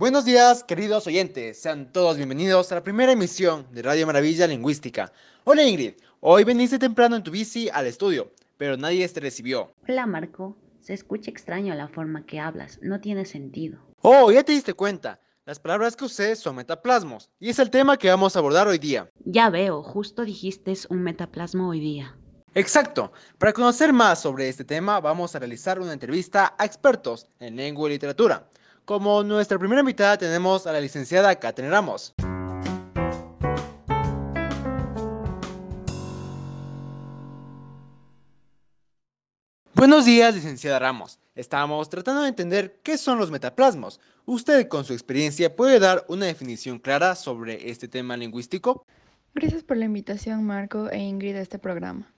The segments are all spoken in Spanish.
Buenos días, queridos oyentes. Sean todos bienvenidos a la primera emisión de Radio Maravilla Lingüística. Hola Ingrid, hoy veniste temprano en tu bici al estudio, pero nadie te recibió. Hola Marco, se escucha extraño la forma que hablas, no tiene sentido. Oh, ya te diste cuenta. Las palabras que usé son metaplasmos, y es el tema que vamos a abordar hoy día. Ya veo, justo dijiste un metaplasmo hoy día. Exacto. Para conocer más sobre este tema, vamos a realizar una entrevista a expertos en lengua y literatura. Como nuestra primera invitada tenemos a la licenciada Catherine Ramos. Buenos días, licenciada Ramos. Estamos tratando de entender qué son los metaplasmos. ¿Usted con su experiencia puede dar una definición clara sobre este tema lingüístico? Gracias por la invitación, Marco e Ingrid, a este programa.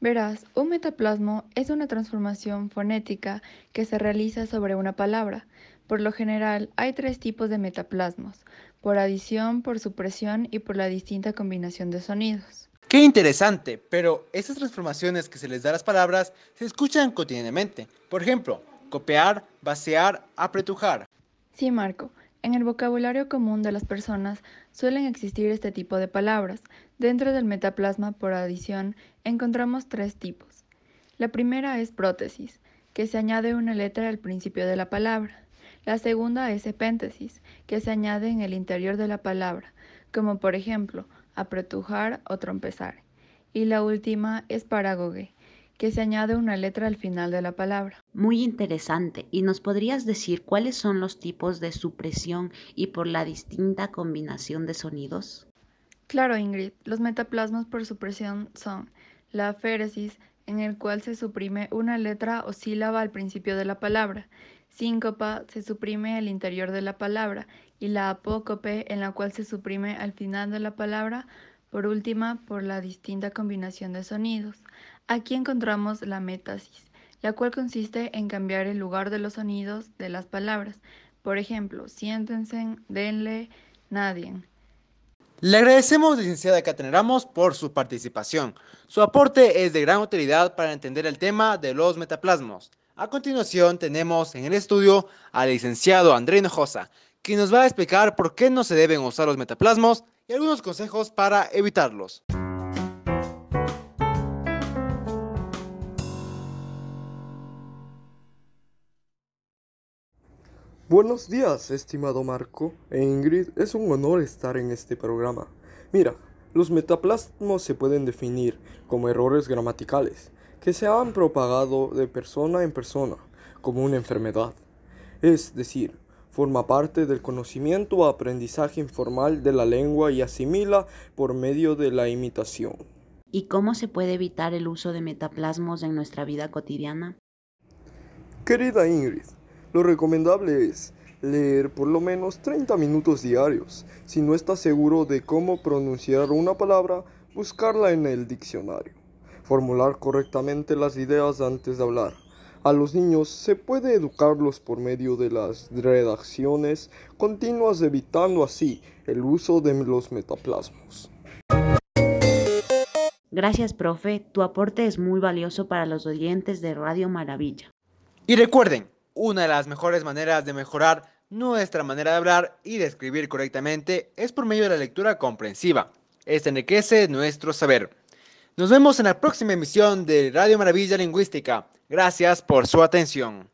Verás, un metaplasmo es una transformación fonética que se realiza sobre una palabra. Por lo general, hay tres tipos de metaplasmos, por adición, por supresión y por la distinta combinación de sonidos. Qué interesante, pero estas transformaciones que se les da a las palabras se escuchan cotidianamente. Por ejemplo, copiar, vaciar, apretujar. Sí, Marco. En el vocabulario común de las personas suelen existir este tipo de palabras. Dentro del metaplasma por adición encontramos tres tipos. La primera es prótesis, que se añade una letra al principio de la palabra. La segunda es epéntesis, que se añade en el interior de la palabra, como por ejemplo apretujar o trompezar. Y la última es parágoge, que se añade una letra al final de la palabra. Muy interesante. ¿Y nos podrías decir cuáles son los tipos de supresión y por la distinta combinación de sonidos? Claro, Ingrid. Los metaplasmos por supresión son la aféresis, en el cual se suprime una letra o sílaba al principio de la palabra, Síncopa se suprime al interior de la palabra y la apócope en la cual se suprime al final de la palabra, por última por la distinta combinación de sonidos. Aquí encontramos la métasis, la cual consiste en cambiar el lugar de los sonidos de las palabras. Por ejemplo, siéntense, denle, nadie. Le agradecemos, licenciada Catherine Ramos, por su participación. Su aporte es de gran utilidad para entender el tema de los metaplasmos. A continuación tenemos en el estudio al licenciado André Hinojosa, quien nos va a explicar por qué no se deben usar los metaplasmos y algunos consejos para evitarlos. Buenos días, estimado Marco e Ingrid. Es un honor estar en este programa. Mira, los metaplasmos se pueden definir como errores gramaticales que se han propagado de persona en persona como una enfermedad. Es decir, forma parte del conocimiento o aprendizaje informal de la lengua y asimila por medio de la imitación. ¿Y cómo se puede evitar el uso de metaplasmos en nuestra vida cotidiana? Querida Ingrid, lo recomendable es leer por lo menos 30 minutos diarios. Si no estás seguro de cómo pronunciar una palabra, buscarla en el diccionario formular correctamente las ideas antes de hablar. A los niños se puede educarlos por medio de las redacciones continuas evitando así el uso de los metaplasmos. Gracias, profe. Tu aporte es muy valioso para los oyentes de Radio Maravilla. Y recuerden, una de las mejores maneras de mejorar nuestra manera de hablar y de escribir correctamente es por medio de la lectura comprensiva. Esto enriquece nuestro saber. Nos vemos en la próxima emisión de Radio Maravilla Lingüística. Gracias por su atención.